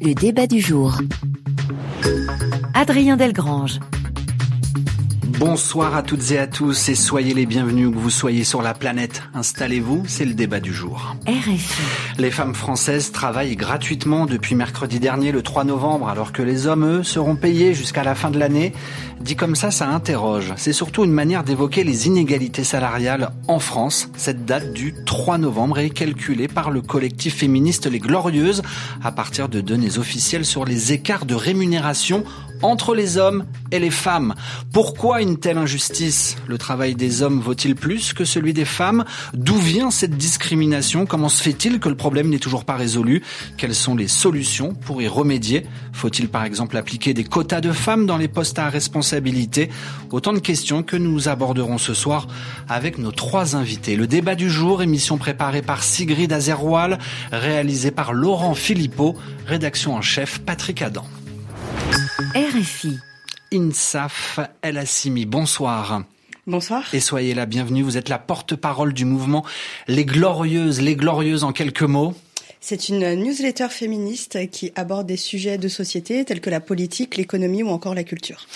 le débat du jour. Adrien Delgrange. Bonsoir à toutes et à tous et soyez les bienvenus où que vous soyez sur la planète. Installez-vous, c'est le débat du jour. RFI. Les femmes françaises travaillent gratuitement depuis mercredi dernier, le 3 novembre, alors que les hommes, eux, seront payés jusqu'à la fin de l'année. Dit comme ça, ça interroge. C'est surtout une manière d'évoquer les inégalités salariales en France. Cette date du 3 novembre est calculée par le collectif féministe Les Glorieuses à partir de données officielles sur les écarts de rémunération entre les hommes et les femmes. Pourquoi une telle injustice? Le travail des hommes vaut-il plus que celui des femmes? D'où vient cette discrimination? Comment se fait-il que le problème n'est toujours pas résolu? Quelles sont les solutions pour y remédier? Faut-il par exemple appliquer des quotas de femmes dans les postes à responsabilité? Autant de questions que nous aborderons ce soir avec nos trois invités. Le débat du jour, émission préparée par Sigrid Azerwal, réalisée par Laurent Philippot, rédaction en chef Patrick Adam. RFI. INSAF El Assimi, bonsoir. Bonsoir. Et soyez la bienvenue, vous êtes la porte-parole du mouvement Les Glorieuses, Les Glorieuses en quelques mots. C'est une newsletter féministe qui aborde des sujets de société tels que la politique, l'économie ou encore la culture.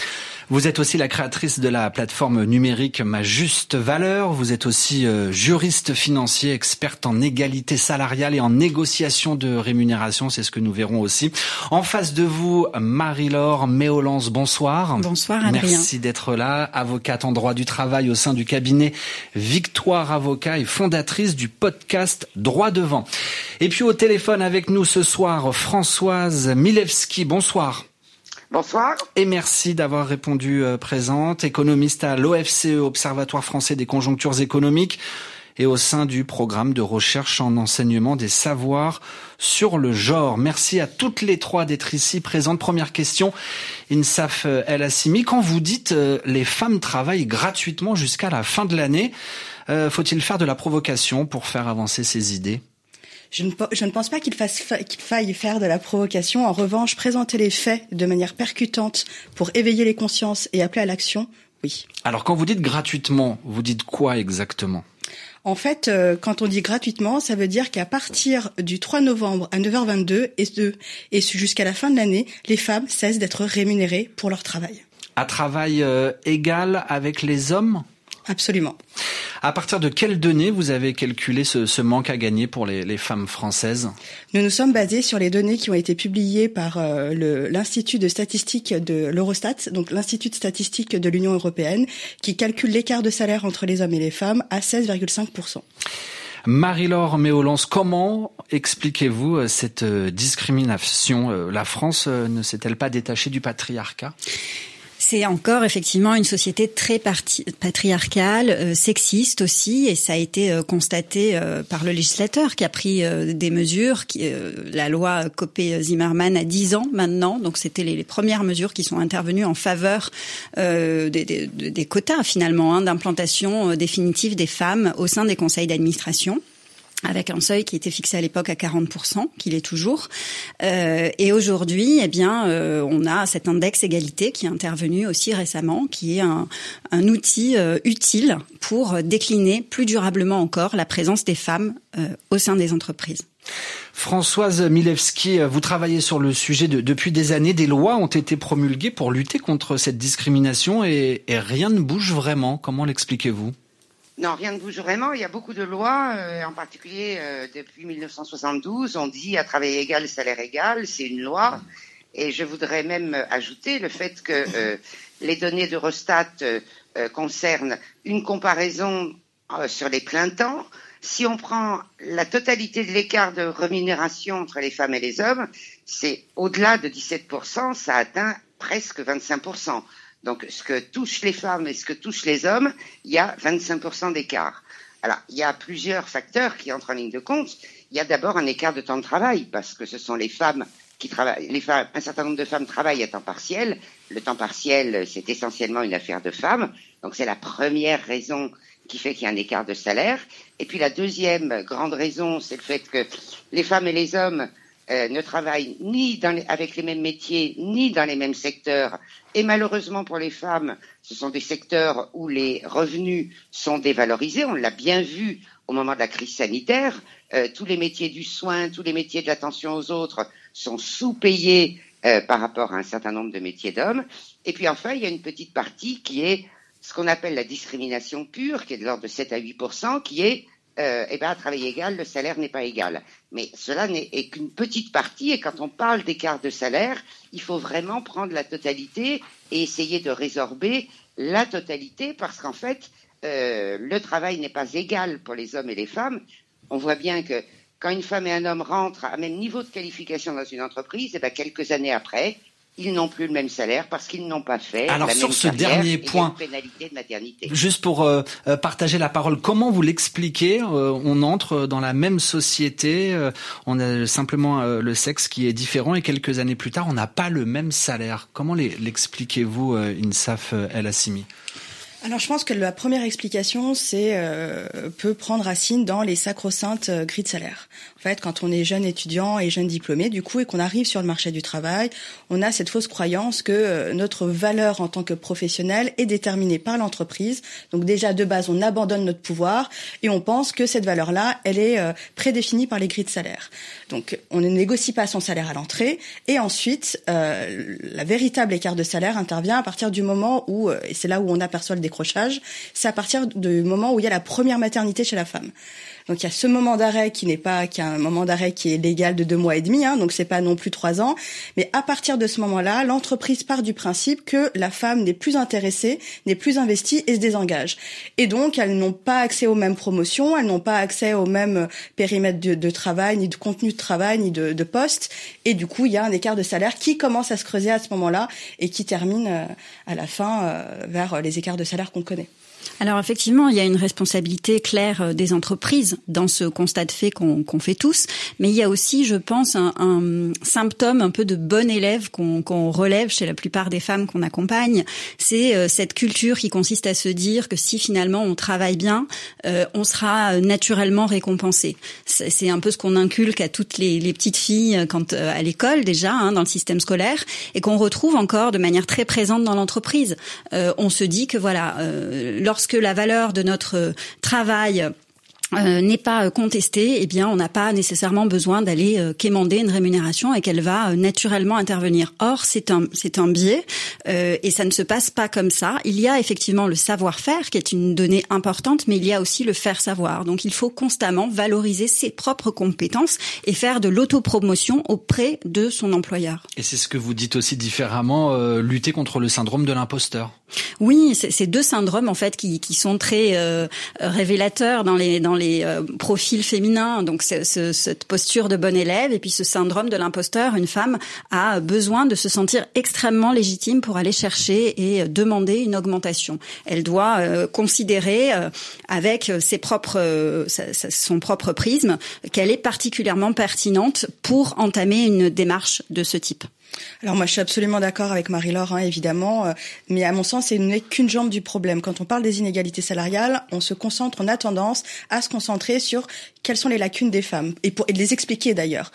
Vous êtes aussi la créatrice de la plateforme numérique Ma Juste Valeur. Vous êtes aussi euh, juriste financier, experte en égalité salariale et en négociation de rémunération. C'est ce que nous verrons aussi. En face de vous, Marie-Laure Méolance, bonsoir. Bonsoir Adrien. Merci d'être là. Avocate en droit du travail au sein du cabinet Victoire Avocat et fondatrice du podcast Droit devant. Et puis au téléphone avec nous ce soir, Françoise Milewski. Bonsoir. Bonsoir. Et merci d'avoir répondu euh, présente, économiste à l'OFCE, Observatoire français des conjonctures économiques, et au sein du programme de recherche en enseignement des savoirs sur le genre. Merci à toutes les trois d'être ici présentes. Première question, Insaf euh, El Assimi, quand vous dites euh, les femmes travaillent gratuitement jusqu'à la fin de l'année, faut-il faire de la provocation pour faire avancer ces idées? Je ne, je ne, pense pas qu'il qu faille faire de la provocation. En revanche, présenter les faits de manière percutante pour éveiller les consciences et appeler à l'action, oui. Alors quand vous dites gratuitement, vous dites quoi exactement? En fait, euh, quand on dit gratuitement, ça veut dire qu'à partir du 3 novembre à 9h22 et, et jusqu'à la fin de l'année, les femmes cessent d'être rémunérées pour leur travail. À travail euh, égal avec les hommes? Absolument. À partir de quelles données vous avez calculé ce, ce manque à gagner pour les, les, femmes françaises Nous nous sommes basés sur les données qui ont été publiées par euh, l'Institut de statistique de l'Eurostat, donc l'Institut de statistique de l'Union européenne, qui calcule l'écart de salaire entre les hommes et les femmes à 16,5%. Marie-Laure Méolance, comment expliquez-vous euh, cette euh, discrimination La France ne s'est-elle pas détachée du patriarcat? C'est encore effectivement une société très patriarcale, euh, sexiste aussi, et ça a été euh, constaté euh, par le législateur qui a pris des mesures. Qui, la loi Copé-Zimmermann a 10 ans maintenant, donc c'était les, premières mesures qui sont intervenues en faveur des, quotas finalement hein, d'implantation définitive des femmes au sein des conseils d'administration avec un seuil qui était fixé à l'époque à 40%, qu'il est toujours. Euh, et aujourd'hui, eh bien, euh, on a cet index égalité qui est intervenu aussi récemment, qui est un, un outil euh, utile pour décliner plus durablement encore la présence des femmes euh, au sein des entreprises. Françoise Milewski, vous travaillez sur le sujet de, depuis des années. Des lois ont été promulguées pour lutter contre cette discrimination et, et rien ne bouge vraiment. Comment l'expliquez-vous? Non, rien ne bouge vraiment. Il y a beaucoup de lois, euh, en particulier euh, depuis 1972, on dit à travail égal, salaire égal, c'est une loi. Et je voudrais même ajouter le fait que euh, les données d'Eurostat concernent une comparaison sur les pleins temps. Si on prend la totalité de l'écart de rémunération entre les femmes et les hommes, c'est au-delà de 17%, ça atteint presque 25%. Donc, ce que touchent les femmes et ce que touchent les hommes, il y a 25% d'écart. Alors, il y a plusieurs facteurs qui entrent en ligne de compte. Il y a d'abord un écart de temps de travail, parce que ce sont les femmes qui travaillent, les femmes, un certain nombre de femmes travaillent à temps partiel. Le temps partiel, c'est essentiellement une affaire de femmes. Donc, c'est la première raison qui fait qu'il y a un écart de salaire. Et puis, la deuxième grande raison, c'est le fait que les femmes et les hommes euh, ne travaillent ni avec les mêmes métiers, ni dans les mêmes secteurs. Et malheureusement pour les femmes, ce sont des secteurs où les revenus sont dévalorisés. On l'a bien vu au moment de la crise sanitaire. Euh, tous les métiers du soin, tous les métiers de l'attention aux autres sont sous-payées euh, par rapport à un certain nombre de métiers d'hommes. Et puis enfin, il y a une petite partie qui est ce qu'on appelle la discrimination pure, qui est de l'ordre de 7 à 8 qui est euh, eh ben, à travail égal, le salaire n'est pas égal. Mais cela n'est qu'une petite partie, et quand on parle d'écart de salaire, il faut vraiment prendre la totalité et essayer de résorber la totalité, parce qu'en fait, euh, le travail n'est pas égal pour les hommes et les femmes. On voit bien que quand une femme et un homme rentrent à même niveau de qualification dans une entreprise, eh ben, quelques années après, ils n'ont plus le même salaire parce qu'ils n'ont pas fait. Alors la sur même ce carrière dernier et point, pénalité de maternité. juste pour euh, euh, partager la parole, comment vous l'expliquez Euh, On entre dans la même société, euh, on a simplement le sexe qui est différent et quelques années plus tard, on n'a pas le même salaire. Comment les- l'expliquez-vous, Insaf El Assimi Alors je pense que la première explication c'est euh, peut prendre racine dans les sacro-saintes euh, grilles de salaire. En fait, quand on est jeune étudiant et jeune diplômé, du coup, et qu'on arrive sur le marché du travail, on a cette fausse croyance que euh, notre valeur en tant que professionnel est déterminée par l'entreprise. Donc déjà de base, on abandonne notre pouvoir et on pense que cette valeur-là, elle est euh, prédéfinie par les grilles de salaire. Donc on ne négocie pas son salaire à l'entrée et ensuite euh, la véritable écart de salaire intervient à partir du moment où euh, et c'est là où on aperçoit le décrochage, c'est à partir du moment où il y a la première maternité chez la femme. Donc il y a ce moment d'arrêt qui n'est pas qui a un moment d'arrêt qui est légal de deux mois et demi, hein, donc c'est pas non plus trois ans. Mais à partir de ce moment-là, l'entreprise part du principe que la femme n'est plus intéressée, n'est plus investie et se désengage. Et donc elles n'ont pas accès aux mêmes promotions, elles n'ont pas accès au même périmètre de, de travail, ni de contenu de travail, ni de, de poste. Et du coup, il y a un écart de salaire qui commence à se creuser à ce moment-là et qui termine euh, à la fin euh, vers les écarts de salaire qu'on connaît. Alors effectivement, il y a une responsabilité claire euh, des entreprises dans ce constat de fait qu'on qu'on fait tous, mais il y a aussi, je pense, un, un symptôme un peu de bon élève qu'on qu'on relève chez la plupart des femmes qu'on accompagne. C'est euh, cette culture qui consiste à se dire que si finalement on travaille bien, euh, on sera euh, naturellement récompensé. C'est un peu ce qu'on inculque à toutes les, les petites filles quand euh, à l'école déjà, hein, dans le système scolaire, et qu'on retrouve encore de manière très présente dans l'entreprise. Euh, on se dit que voilà, euh, lorsque la valeur de notre euh, travail euh, n'est pas euh, contestée, eh bien, on n'a pas nécessairement besoin d'aller euh, quémander une rémunération et qu'elle va naturellement intervenir. Or, c'est un c'est un biais et ça ne se passe pas comme ça. Il y a effectivement le savoir-faire qui est une donnée importante, mais il y a aussi le faire savoir. Donc, il faut constamment valoriser ses propres compétences et faire de l'autopromotion auprès de son employeur. Et c'est ce que vous dites aussi différemment, lutter contre le syndrome de l'imposteur. Oui, c'est deux syndromes en fait qui, qui sont très euh, révélateurs dans les dans les euh, profils féminins. Donc cette posture de bon élève et puis ce syndrome de l'imposteur. Une femme a besoin de se sentir extrêmement légitime pour aller chercher et demander une augmentation. Elle doit euh, considérer euh, avec ses propres euh, son propre prisme qu'elle est particulièrement pertinente pour entamer une démarche de ce type. Alors moi, je suis absolument d'accord avec Marie-Laure, hein, évidemment, euh, mais à mon sens, ce n'est qu'une jambe du problème. Quand on parle des inégalités salariales, on se concentre, on a tendance à se concentrer sur quelles sont les lacunes des femmes et, pour, et de les expliquer d'ailleurs.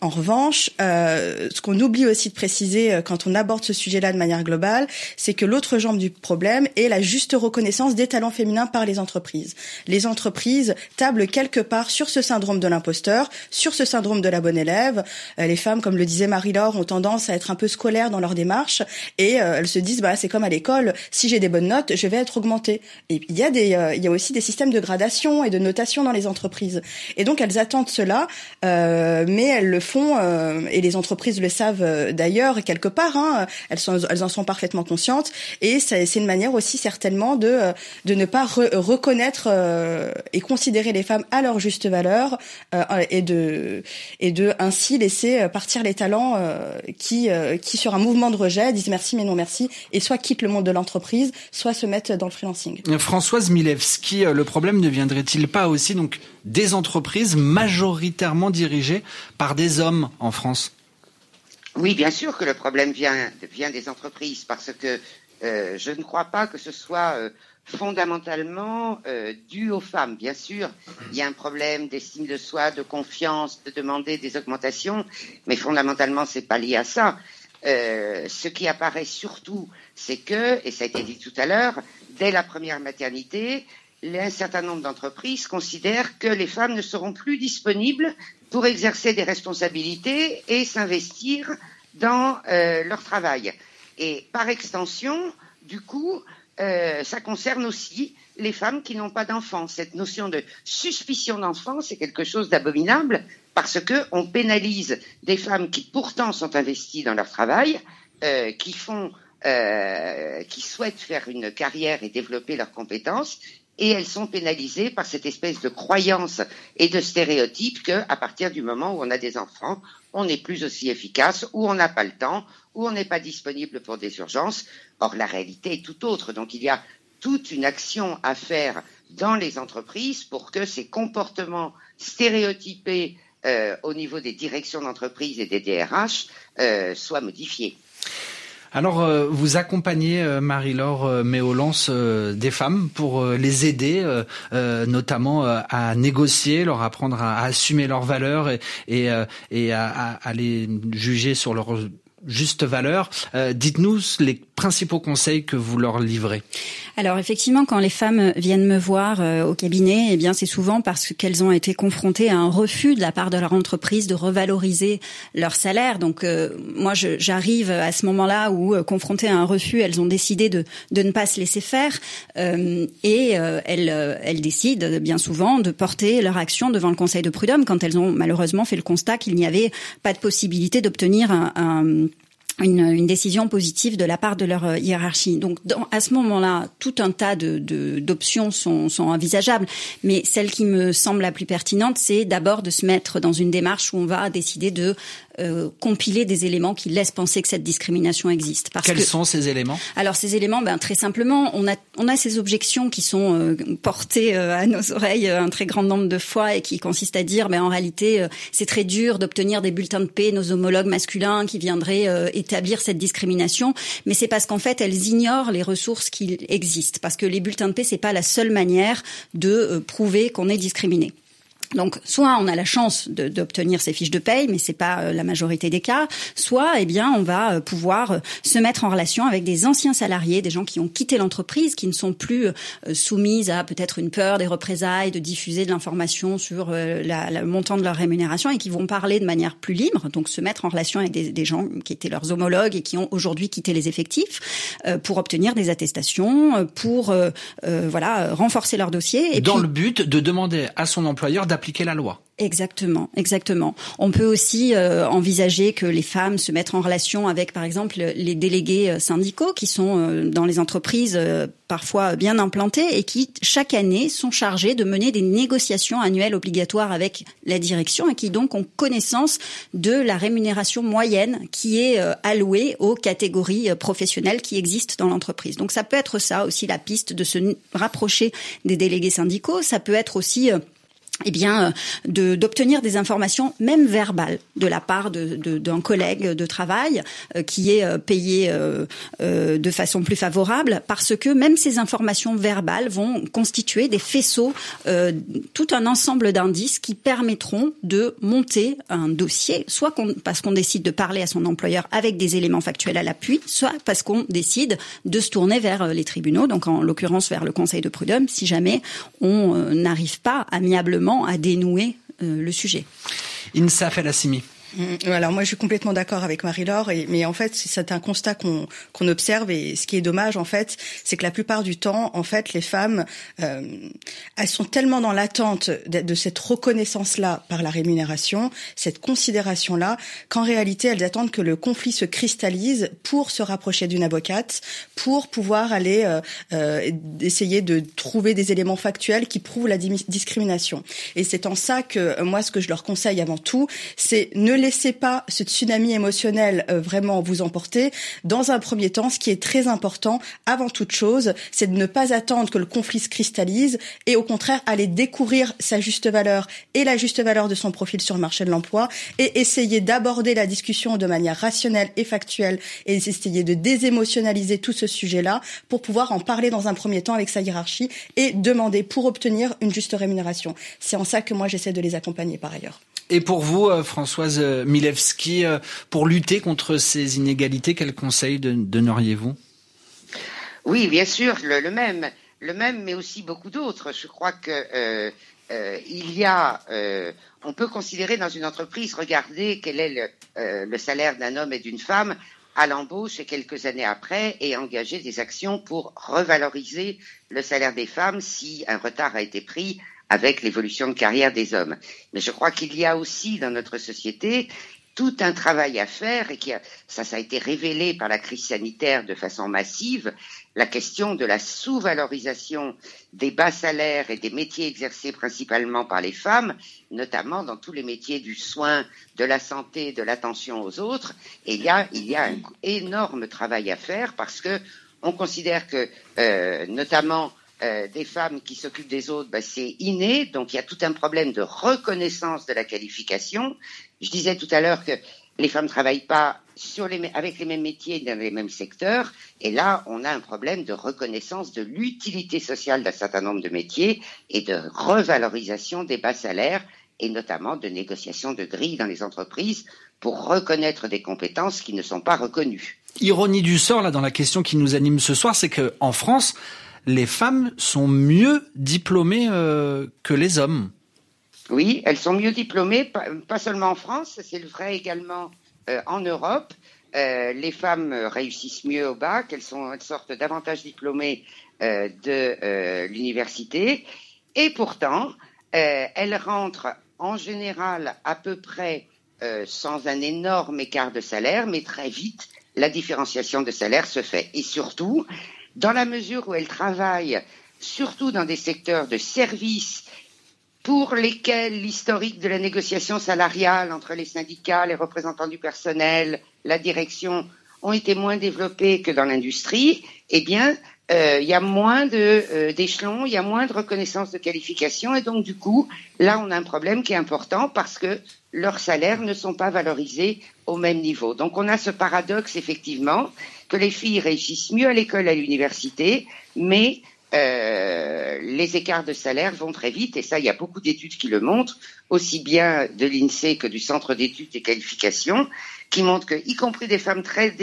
En revanche, euh, ce qu'on oublie aussi de préciser euh, quand on aborde ce sujet-là de manière globale, c'est que l'autre jambe du problème est la juste reconnaissance des talents féminins par les entreprises. Les entreprises tablent quelque part sur ce syndrome de l'imposteur, sur ce syndrome de la bonne élève. Euh, les femmes, comme le disait Marie-Laure, ont tendance à être un peu scolaires dans leur démarche et euh, elles se disent bah c'est comme à l'école, si j'ai des bonnes notes, je vais être augmentée. Et il y a des euh, il y a aussi des systèmes de gradation et de notation dans les entreprises. Et donc elles attendent cela, euh, mais elles le font euh, et les entreprises le savent euh, d'ailleurs quelque part. Hein, elles sont elles en sont parfaitement conscientes et c'est une manière aussi certainement de euh, de ne pas re- reconnaître et considérer les femmes à leur juste valeur et de et de ainsi laisser partir les talents qui euh, qui sur un mouvement de rejet disent merci mais non merci et soit quittent le monde de l'entreprise, soit se mettent dans le freelancing. Françoise Milewski, euh, le problème ne viendrait-il pas aussi donc des entreprises majoritairement dirigées par des hommes en France? Oui, bien sûr que le problème vient, vient des entreprises parce que euh, je ne crois pas que ce soit euh, fondamentalement euh, dû aux femmes. Bien sûr, il y a un problème d'estime de soi, de confiance, de demander des augmentations, mais fondamentalement, c'est pas lié à ça. Euh, ce qui apparaît surtout, c'est que, et ça a été dit tout à l'heure, dès la première maternité, un certain nombre d'entreprises considèrent que les femmes ne seront plus disponibles pour exercer des responsabilités et s'investir dans euh, leur travail. Et par extension, du coup, euh, ça concerne aussi les femmes qui n'ont pas d'enfants. Cette notion de suspicion d'enfant, c'est quelque chose d'abominable parce que on pénalise des femmes qui pourtant sont investies dans leur travail, euh, qui font, euh, qui souhaitent faire une carrière et développer leurs compétences, et elles sont pénalisées par cette espèce de croyance et de stéréotype que, à partir du moment où on a des enfants, on n'est plus aussi efficace, ou on n'a pas le temps, ou on n'est pas disponible pour des urgences. Or, la réalité est tout autre. Donc, il y a toute une action à faire dans les entreprises pour que ces comportements stéréotypés euh, au niveau des directions d'entreprise et des DRH euh, soient modifiés. Alors, euh, vous accompagnez Marie-Laure Méolance des femmes pour les aider, notamment à négocier, leur apprendre à, assumer leurs valeurs et, à, à, les juger sur leurs juste valeur. Euh, dites-nous les principaux conseils que vous leur livrez. Alors effectivement, quand les femmes viennent me voir euh, au cabinet, eh bien c'est souvent parce qu'elles ont été confrontées à un refus de la part de leur entreprise de revaloriser leur salaire. Donc euh, moi, j'arrive à ce moment-là où, confrontées à un refus, elles ont décidé de, de ne pas se laisser faire et elles, elles décident bien souvent de porter leur action devant le Conseil de prud'homme quand elles ont malheureusement fait le constat qu'il n'y avait pas de possibilité d'obtenir un, un une, une, décision positive de la part de leur euh, hiérarchie. Donc, dans, à ce moment-là, tout un tas de d'options sont, sont, envisageables, mais celle qui me semble la plus pertinente, c'est d'abord de se mettre dans une démarche où on va décider de euh, compiler des éléments qui laissent penser que cette discrimination existe. Parce Quels sont ces éléments? Alors ces éléments, ben, très simplement, on a, on a ces objections qui sont euh, portées euh, à nos oreilles un très grand nombre de fois et qui consistent à dire, ben, en réalité, c'est très dur d'obtenir des bulletins de paix, nos homologues masculins qui viendraient établir cette discrimination, mais c'est parce qu'en fait, elles ignorent les ressources qui existent, parce que les bulletins de paix, c'est pas la seule manière de prouver qu'on est discriminé. Donc, soit on a la chance d'obtenir ces fiches de paye, mais c'est pas euh, la majorité des cas. Soit, eh bien, on va euh, pouvoir euh, se mettre en relation avec des anciens salariés, des gens qui ont quitté l'entreprise, qui ne sont plus soumises à peut-être une peur des représailles, de diffuser de l'information sur la, le montant de leur rémunération et qui vont parler de manière plus libre. Donc, se mettre en relation avec des, des gens qui étaient leurs homologues et qui ont aujourd'hui quitté les effectifs pour obtenir des attestations, pour voilà renforcer leur dossier. Et Dans le but de demander à son employeur appliquer la loi. Exactement, exactement. On peut aussi euh, envisager que les femmes se mettent en relation avec, par exemple, les délégués euh, syndicaux qui sont euh, dans les entreprises parfois bien implantées et qui, chaque année, sont chargés de mener des négociations annuelles obligatoires avec la direction et qui donc ont connaissance de la rémunération moyenne qui est allouée aux catégories professionnelles qui existent dans l'entreprise. Donc ça peut être ça aussi la piste de se rapprocher des délégués syndicaux. Ça peut être aussi eh bien, euh, de, d'obtenir des informations, même verbales, de la part de, de, d'un collègue de travail euh, qui est euh, payé de façon plus favorable, parce que même ces informations verbales vont constituer des faisceaux, tout un ensemble d'indices qui permettront de monter un dossier, soit parce qu'on décide de parler à son employeur avec des éléments factuels à l'appui, soit parce qu'on décide de se tourner vers les tribunaux, donc en l'occurrence vers le Conseil de prud'homme, si jamais on n'arrive pas amiablement à dénouer euh, le sujet. Insa Felassimi. Mm, alors moi je suis complètement d'accord avec Marie-Laure, mais en fait c'est un constat qu'on qu'on observe et ce qui est dommage en fait, c'est que la plupart du temps en fait les femmes euh, elles sont tellement dans l'attente de, de, cette reconnaissance là par la rémunération, cette considération là, qu'en réalité elles attendent que le conflit se cristallise pour se rapprocher d'une avocate, pour pouvoir aller euh, euh, essayer de trouver des éléments factuels qui prouvent la discrimination. Et c'est en ça que moi ce que je leur conseille avant tout, c'est ne laissez pas ce tsunami émotionnel euh, vraiment vous emporter. Dans un premier temps, ce qui est très important, avant toute chose, c'est de ne pas attendre que le conflit se cristallise et au contraire aller découvrir sa juste valeur et la juste valeur de son profil sur le marché de l'emploi et essayer d'aborder la discussion de manière rationnelle et factuelle et essayer de désémotionnaliser tout ce sujet-là pour pouvoir en parler dans un premier temps avec sa hiérarchie et demander pour obtenir une juste rémunération. C'est en ça que moi j'essaie de les accompagner par ailleurs. Et pour vous, euh, Françoise euh, Milewski, euh, pour lutter contre ces inégalités, quels conseils donneriez-vous? Oui, bien sûr, le, même, le même, mais aussi beaucoup d'autres. Je crois que y a, on peut considérer dans une entreprise, regarder quel est le, le salaire d'un homme et d'une femme à l'embauche et quelques années après et engager des actions pour revaloriser le salaire des femmes si un retard a été pris avec l'évolution de carrière des hommes. Mais je crois qu'il y a aussi dans notre société tout un travail à faire et qui a, ça, a été révélé par la crise sanitaire de façon massive, la question de la sous-valorisation des bas salaires et des métiers exercés principalement par les femmes, notamment dans tous les métiers du soin, de la santé, de l'attention aux autres. Et il y a, il y a un énorme travail à faire parce que on considère que, euh, notamment, euh, des femmes qui s'occupent des autres, ben, c'est inné, donc il y a tout un problème de reconnaissance de la qualification. Je disais tout à l'heure que les femmes ne travaillent pas avec les mêmes métiers dans les mêmes secteurs, et là, on a un problème de reconnaissance de l'utilité sociale d'un certain nombre de métiers et de revalorisation des bas salaires, et notamment de négociation de grilles dans les entreprises pour reconnaître des compétences qui ne sont pas reconnues. Ironie du sort, là, dans la question qui nous anime ce soir, c'est que en France, les femmes sont mieux diplômées euh, que les hommes. Oui, elles sont mieux diplômées, pas, seulement en France, c'est vrai également euh, en Europe. Euh, les femmes réussissent mieux au bac, elles, sont, elles sortent davantage diplômées de l'université, et pourtant, elles rentrent en général à peu près sans un énorme écart de salaire, mais très vite, la différenciation de salaire se fait. Et surtout, dans la mesure où elles travaillent surtout dans des secteurs de services pour lesquels l'historique de la négociation salariale entre les syndicats, les représentants du personnel, la direction ont été moins développés que dans l'industrie, eh bien, euh, il y a moins euh, d'échelons, il y a moins de reconnaissance de qualification, et donc du coup, là, on a un problème qui est important parce que leurs salaires ne sont pas valorisés au même niveau. Donc, on a ce paradoxe effectivement que les filles réussissent mieux à l'école, à l'université, mais euh, les écarts de salaire vont très vite, et ça, il y a beaucoup d'études qui le montrent, aussi bien de l'INSEE que du Centre d'études et qualifications, qui montrent que, y compris des femmes très,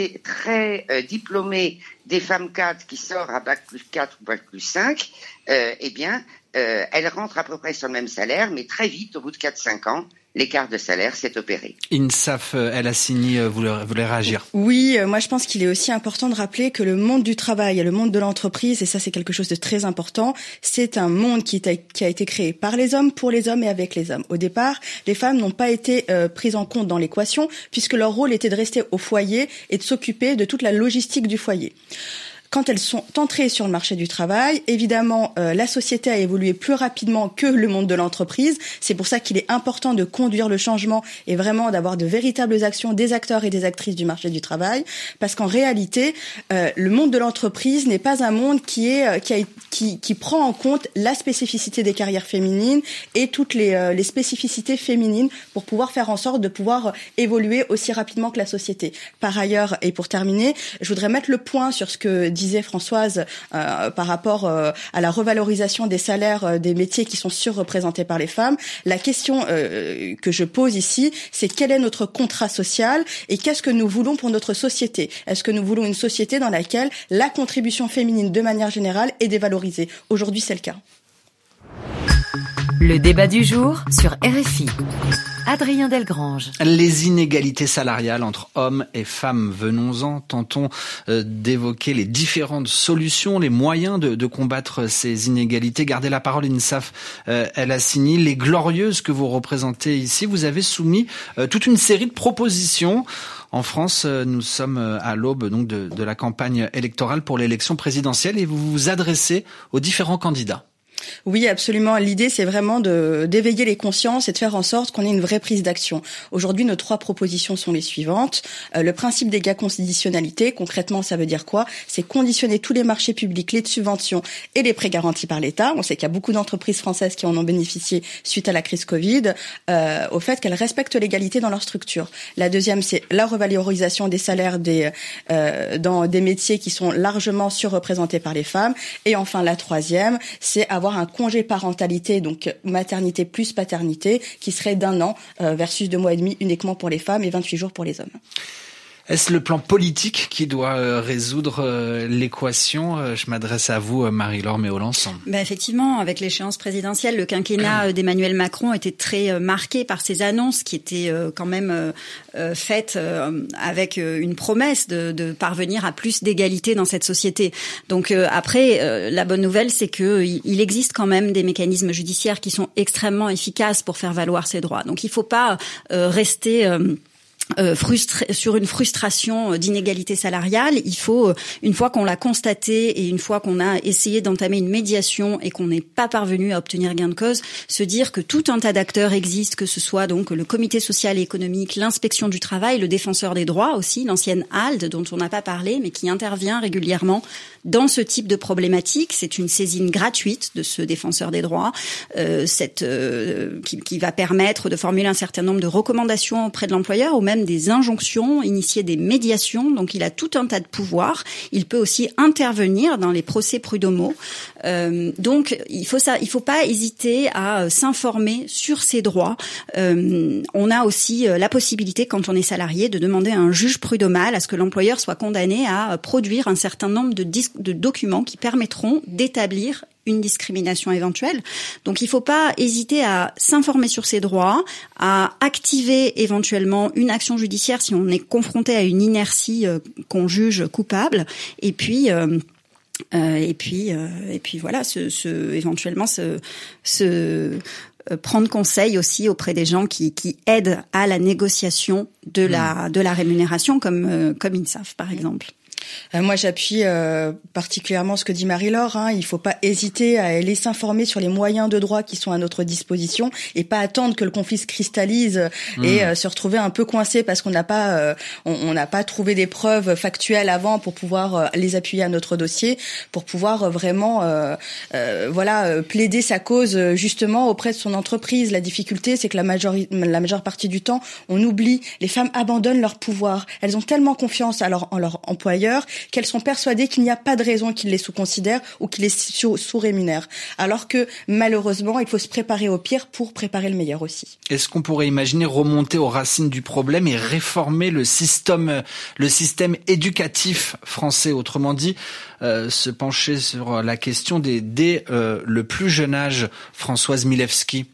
euh, diplômées, des femmes 4 qui sortent à bac plus 4 ou bac plus 5, euh, eh bien, euh, elles rentrent à peu près sur le même salaire, mais très vite, au bout de 4-5 ans, l'écart de salaire s'est opéré. INSAF, elle a signé, voulait, voulait réagir. Oui, euh, moi je pense qu'il est aussi important de rappeler que le monde du travail et le monde de l'entreprise, et ça c'est quelque chose de très important, c'est un monde qui, qui, a été créé par les hommes, pour les hommes et avec les hommes. Au départ, les femmes n'ont pas été euh, prises en compte dans l'équation, puisque leur rôle était de rester au foyer et de s'occuper de toute la logistique du foyer quand elles sont entrées sur le marché du travail, évidemment, euh, la société a évolué plus rapidement que le monde de l'entreprise. C'est pour ça qu'il est important de conduire le changement et vraiment d'avoir de véritables actions des acteurs et des actrices du marché du travail, parce qu'en réalité, euh, le monde de l'entreprise n'est pas un monde qui est euh, qui, qui, qui, prend en compte la spécificité des carrières féminines et toutes les, euh, les spécificités féminines pour pouvoir faire en sorte de pouvoir évoluer aussi rapidement que la société. Par ailleurs, et pour terminer, je voudrais mettre le point sur ce que disait Françoise euh, par rapport euh, à la revalorisation des salaires euh, des métiers qui sont surreprésentés par les femmes. La question que je pose ici, c'est quel est notre contrat social et qu'est-ce que nous voulons pour notre société? Est-ce que nous voulons une société dans laquelle la contribution féminine, de manière générale, est dévalorisée? Aujourd'hui, c'est le cas. Le débat du jour sur RFI. Adrien Delgrange. Les inégalités salariales entre hommes et femmes. Venons-en, tentons euh, d'évoquer les différentes solutions, les moyens de, combattre ces inégalités. Gardez la parole, INSAF. Euh, elle a signé les glorieuses que vous représentez ici. Vous avez soumis euh, toute une série de propositions. En France, nous sommes à l'aube donc de, de la campagne électorale pour l'élection présidentielle et vous vous adressez aux différents candidats. Oui, absolument. L'idée, c'est vraiment d'éveiller les consciences et de faire en sorte qu'on ait une vraie prise d'action. Aujourd'hui, nos trois propositions sont les suivantes. Euh, le principe des conditionnalité, concrètement, ça veut dire quoi? C'est conditionner tous les marchés publics, les subventions et les prêts garantis par l'État. On sait qu'il y a beaucoup d'entreprises françaises qui en ont bénéficié suite à la crise Covid, euh, au fait qu'elles respectent l'égalité dans leur structure. La deuxième, c'est la revalorisation des salaires des euh, dans des métiers qui sont largement surreprésentés par les femmes. Et enfin, la troisième, c'est avoir un congé parentalité, donc maternité plus paternité, qui serait d'un an euh, versus deux mois et demi uniquement pour les femmes et 28 jours pour les hommes. Est-ce le plan politique qui doit euh, résoudre euh, l'équation? Euh, Je m'adresse à vous, Marie-Laure Méolance. Ben effectivement, avec l'échéance présidentielle, le quinquennat d'Emmanuel Macron était très marqué par ses annonces qui étaient quand même faites avec une promesse de, de parvenir à plus d'égalité dans cette société. Donc après, la bonne nouvelle, c'est que il existe quand même des mécanismes judiciaires qui sont extrêmement efficaces pour faire valoir ses droits. Donc il ne faut pas rester euh, sur une frustration euh, d'inégalité salariale, il faut, euh, une fois qu'on l'a constaté et une fois qu'on a essayé d'entamer une médiation et qu'on n'est pas parvenu à obtenir gain de cause, se dire que tout un tas d'acteurs existent, que ce soit donc le comité social et économique, l'inspection du travail, le défenseur des droits aussi, l'ancienne ALD dont on n'a pas parlé, mais qui intervient régulièrement dans ce type de problématique. C'est une saisine gratuite de ce défenseur des droits, euh, cette, qui, qui va permettre de formuler un certain nombre de recommandations auprès de l'employeur ou même des injonctions, initier des médiations. Donc il a tout un tas de pouvoirs. Il peut aussi intervenir dans les procès prud'homaux. Euh, donc il faut ça, il faut pas hésiter à euh, s'informer sur ses droits. Euh, on a aussi la possibilité, quand on est salarié, de demander à un juge prud'homal à ce que l'employeur soit condamné à produire un certain nombre de, de documents qui permettront d'établir une discrimination éventuelle. Donc il ne faut pas hésiter à s'informer sur ses droits, à activer éventuellement une action judiciaire si on est confronté à une inertie euh, qu'on juge coupable. Et puis euh, euh, et puis et puis voilà, ce, ce éventuellement ce, ce prendre conseil aussi auprès des gens qui, qui aident à la négociation de la de la rémunération comme comme INSAF par exemple. Euh, moi, j'appuie euh, particulièrement ce que dit Marie-Laure. Hein. Il ne faut pas hésiter à aller s'informer sur les moyens de droit qui sont à notre disposition et pas attendre que le conflit se cristallise et mmh. euh, se retrouver un peu coincé parce qu'on n'a pas on n'a pas trouvé des preuves factuelles avant pour pouvoir les appuyer à notre dossier, pour pouvoir vraiment voilà plaider sa cause justement auprès de son entreprise. La difficulté, c'est que la majorité, la majeure partie du temps, on oublie. Les femmes abandonnent leur pouvoir. Elles ont tellement confiance à leur, en leur employeur qu'elles sont persuadées qu'il n'y a pas de raison qu'ils les sous-considèrent ou qu'ils les sous-rémunèrent. Alors que malheureusement, il faut se préparer au pire pour préparer le meilleur aussi. Est-ce qu'on pourrait imaginer remonter aux racines du problème et réformer le système, le système éducatif français, autrement dit, euh, se pencher sur la question des dès euh, le plus jeune âge, Françoise Milewski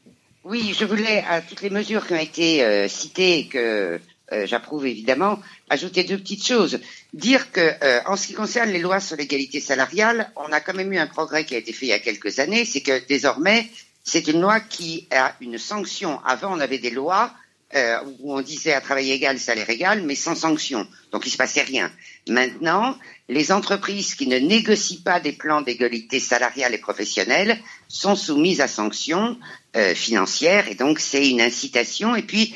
Oui, je voulais à toutes les mesures qui ont été euh, citées que euh, j'approuve évidemment, ajouter deux petites choses. Dire que, euh, en ce qui concerne les lois sur l'égalité salariale, on a quand même eu un progrès qui a été fait il y a quelques années, c'est que désormais, c'est une loi qui a une sanction. Avant, on avait des lois euh, où on disait à travail égal, salaire égal, mais sans sanction. Donc il se passait rien. Maintenant, les entreprises qui ne négocient pas des plans d'égalité salariale et professionnelle sont soumises à sanctions financières, et donc c'est une incitation. Et puis,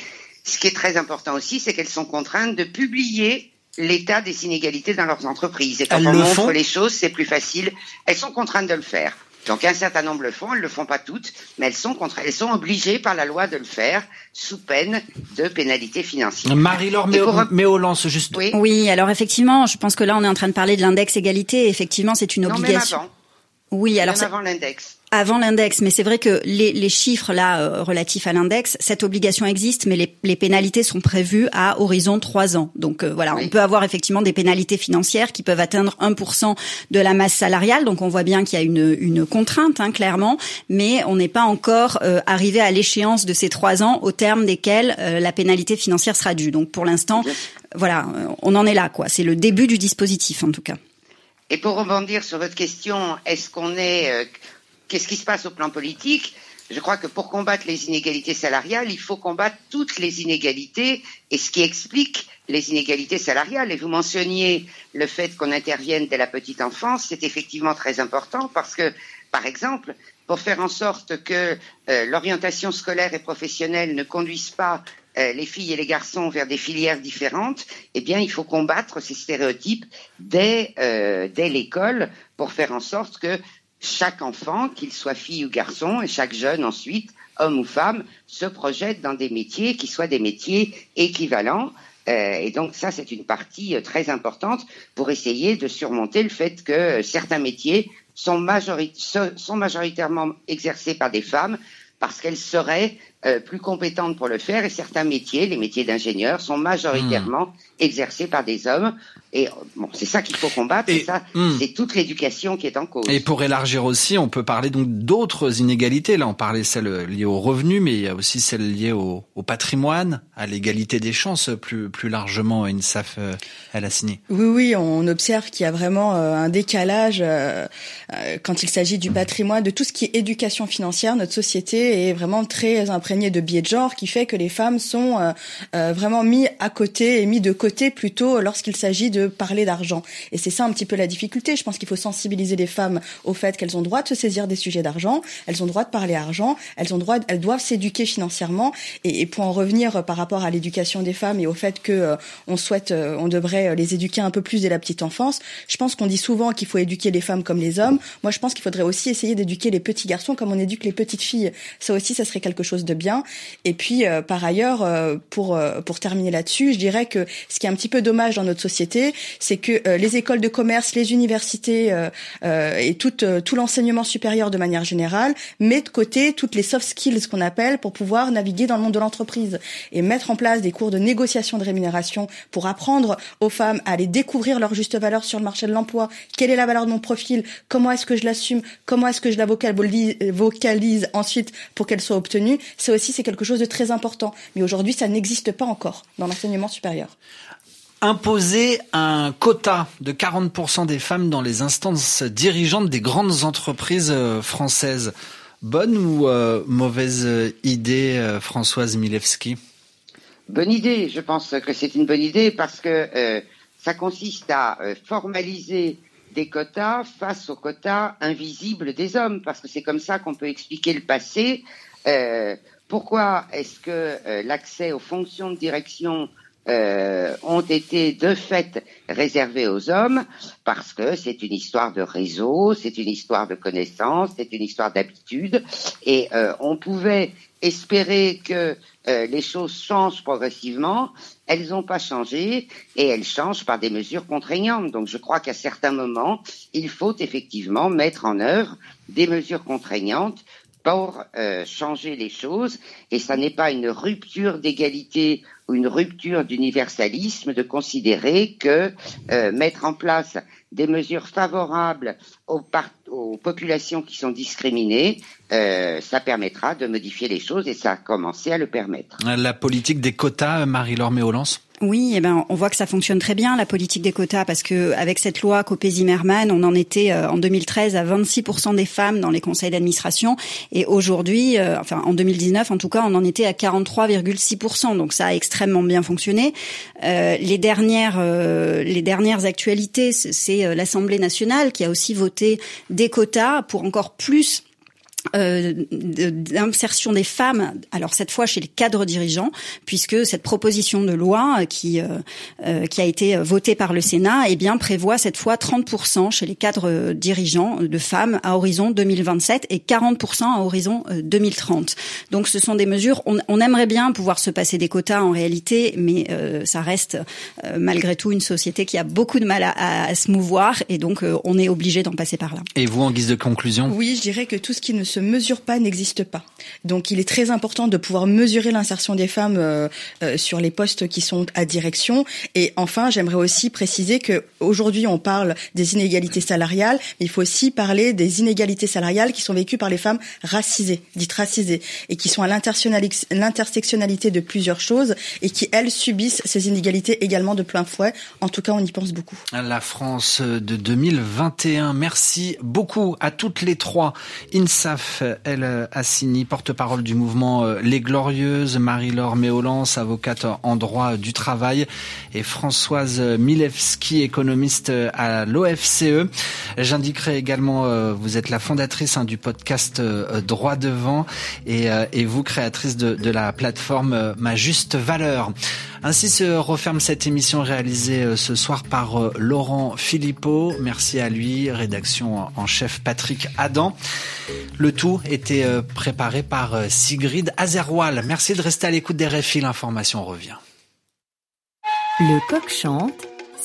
ce qui est très important aussi, c'est qu'elles sont contraintes de publier l'état des inégalités dans leurs entreprises. Et quand on montre les choses, c'est plus facile. Elles sont contraintes de le faire. Donc un certain nombre le font, elles le font pas toutes, mais elles sont elles sont obligées par la loi de le faire sous peine de pénalités financières. Marie-Laure Méolance, juste. Oui. oui. alors effectivement, je pense que là on est en train de parler de l'index égalité. Effectivement, c'est une obligation. Non, même avant. Oui, alors même avant l'index avant l'index, mais c'est vrai que les, les chiffres là euh, relatifs à l'index, cette obligation existe, mais les, les, pénalités sont prévues à horizon trois ans. Donc euh, voilà, on peut avoir effectivement des pénalités financières qui peuvent atteindre 1% de la masse salariale. Donc on voit bien qu'il y a une, une contrainte hein, clairement, mais on n'est pas encore euh, arrivé à l'échéance de ces trois ans au terme desquels la pénalité financière sera due. Donc pour l'instant, voilà, on en est là quoi. C'est le début du dispositif en tout cas. Et pour rebondir sur votre question, est-ce qu'on est Qu'est-ce qui se passe au plan politique? Je crois que pour combattre les inégalités salariales, il faut combattre toutes les inégalités et ce qui explique les inégalités salariales. Et vous mentionniez le fait qu'on intervienne dès la petite enfance, c'est effectivement très important parce que, par exemple, pour faire en sorte que euh, l'orientation scolaire et professionnelle ne conduise pas euh, les filles et les garçons vers des filières différentes, eh bien, il faut combattre ces stéréotypes dès, euh, dès l'école pour faire en sorte que chaque enfant, qu'il soit fille ou garçon, et chaque jeune ensuite, homme ou femme, se projette dans des métiers qui soient des métiers équivalents. Euh, et donc ça, c'est une partie euh, très importante pour essayer de surmonter le fait que certains métiers sont, sont majoritairement exercés par des femmes, parce qu'elles seraient euh, plus compétentes pour le faire et certains métiers, les métiers d'ingénieur, sont majoritairement hmm. exercés par des hommes. Et bon, c'est ça qu'il faut combattre. Et, ça, hmm. c'est toute l'éducation qui est en cause. Et pour élargir aussi, on peut parler donc d'autres inégalités. Là, on parlait celles liées au revenu, mais il y a aussi celles liées au, au patrimoine, à l'égalité des chances plus plus largement. INSAF, euh, elle a signé. Oui, oui, on observe qu'il y a vraiment euh, un décalage quand il s'agit du patrimoine, de tout ce qui est éducation financière. Notre société est vraiment très imprégnée de biais de genre, qui fait que les femmes sont vraiment mis à côté et mis de côté plutôt lorsqu'il s'agit de parler d'argent. Et c'est ça un petit peu la difficulté. Je pense qu'il faut sensibiliser les femmes au fait qu'elles ont droit de se saisir des sujets d'argent, elles ont droit de parler argent, elles ont droit, elles doivent s'éduquer financièrement. Et, pour en revenir par rapport à l'éducation des femmes et au fait que euh, on souhaite, euh, on devrait les éduquer un peu plus dès la petite enfance. Je pense qu'on dit souvent qu'il faut éduquer les femmes comme les hommes. Moi, je pense qu'il faudrait aussi essayer d'éduquer les petits garçons comme on éduque les petites filles. Ça aussi, ça serait quelque chose de bien. Et puis, euh, par ailleurs, pour pour terminer là-dessus, je dirais que ce qui est un petit peu dommage dans notre société, c'est que euh, les écoles de commerce, les universités euh, euh, et tout, tout l'enseignement supérieur de manière générale mettent de côté toutes les soft skills qu'on appelle pour pouvoir naviguer dans le monde de l'entreprise et mettre en place des cours de négociation de rémunération pour apprendre aux femmes à aller découvrir leur juste valeur sur le marché de l'emploi. Quelle est la valeur de mon profil? Comment est-ce que je l'assume? Comment est-ce que je la vocalise ensuite pour qu'elle soit obtenue Ça aussi, c'est quelque chose de très important. Mais aujourd'hui, ça n'existe pas encore dans l'enseignement supérieur imposer un quota de 40% des femmes dans les instances dirigeantes des grandes entreprises euh, françaises. Bonne ou euh, mauvaise idée, euh, Françoise Milewski? Bonne idée, je pense que c'est une bonne idée parce que ça consiste à formaliser des quotas face aux quotas invisibles des hommes, parce que c'est comme ça qu'on peut expliquer le passé. pourquoi est-ce que l'accès aux fonctions de direction euh, ont été de fait réservés aux hommes parce que c'est une histoire de réseau, c'est une histoire de connaissance, c'est une histoire d'habitude et euh, on pouvait espérer que euh, les choses changent progressivement. Elles n'ont pas changé et elles changent par des mesures contraignantes. Donc je crois qu'à certains moments, il faut effectivement mettre en œuvre des mesures contraignantes pour changer les choses et ça n'est pas une rupture d'égalité une rupture d'universalisme de considérer que euh, mettre en place des mesures favorables aux, populations qui sont discriminées, euh, ça permettra de modifier les choses et ça a commencé à le permettre. La politique des quotas, Marie-Laure Méolance oui, eh ben, on voit que ça fonctionne très bien la politique des quotas parce que avec cette loi Copé-Zimmermann, on en était euh, en 2013 à 26% des femmes dans les conseils d'administration et aujourd'hui, euh, enfin en 2019 en tout cas, on en était à 43,6%. Donc ça a extrêmement bien fonctionné. Euh, les dernières, les dernières actualités, c'est l'Assemblée nationale qui a aussi voté des quotas pour encore plus euh, d'insertion des femmes, alors cette fois chez les cadres dirigeants, puisque cette proposition de loi qui euh, euh, qui a été votée par le Sénat, eh bien prévoit cette fois 30% chez les cadres dirigeants de femmes à horizon 2027 et 40% à horizon 2030. Donc ce sont des mesures. On, on, aimerait bien pouvoir se passer des quotas en réalité, mais ça reste malgré tout une société qui a beaucoup de mal à, à se mouvoir et donc on est obligé d'en passer par là. Et vous, en guise de conclusion? Oui, je dirais que tout ce qui ne se mesure pas n'existe pas. Donc il est très important de pouvoir mesurer l'insertion des femmes euh, euh, sur les postes qui sont à direction. Et enfin, j'aimerais aussi préciser que aujourd'hui on parle des inégalités salariales, mais il faut aussi parler des inégalités salariales qui sont vécues par les femmes racisées, dites racisées, et qui sont à l'intersectionnalité de plusieurs choses et qui elles subissent ces inégalités également de plein fouet. En tout cas, on y pense beaucoup. La France de 2021. Merci beaucoup à toutes les trois. INSAF elle euh, Assini, porte-parole du mouvement euh, Les Glorieuses, Marie-Laure Méolance, avocate en droit du travail, et Françoise Milewski, économiste euh, à l'OFCE. J'indiquerai également, vous êtes la fondatrice hein, du podcast Droit devant et, vous, créatrice de, la plateforme Ma Juste Valeur. Ainsi se referme cette émission réalisée ce soir par Laurent Philippot. Merci à lui, rédaction en chef Patrick Adam. Tout était euh, préparé par euh, Sigrid Azerwal. Merci de rester à l'écoute des RFI. L'information revient. Le coq chante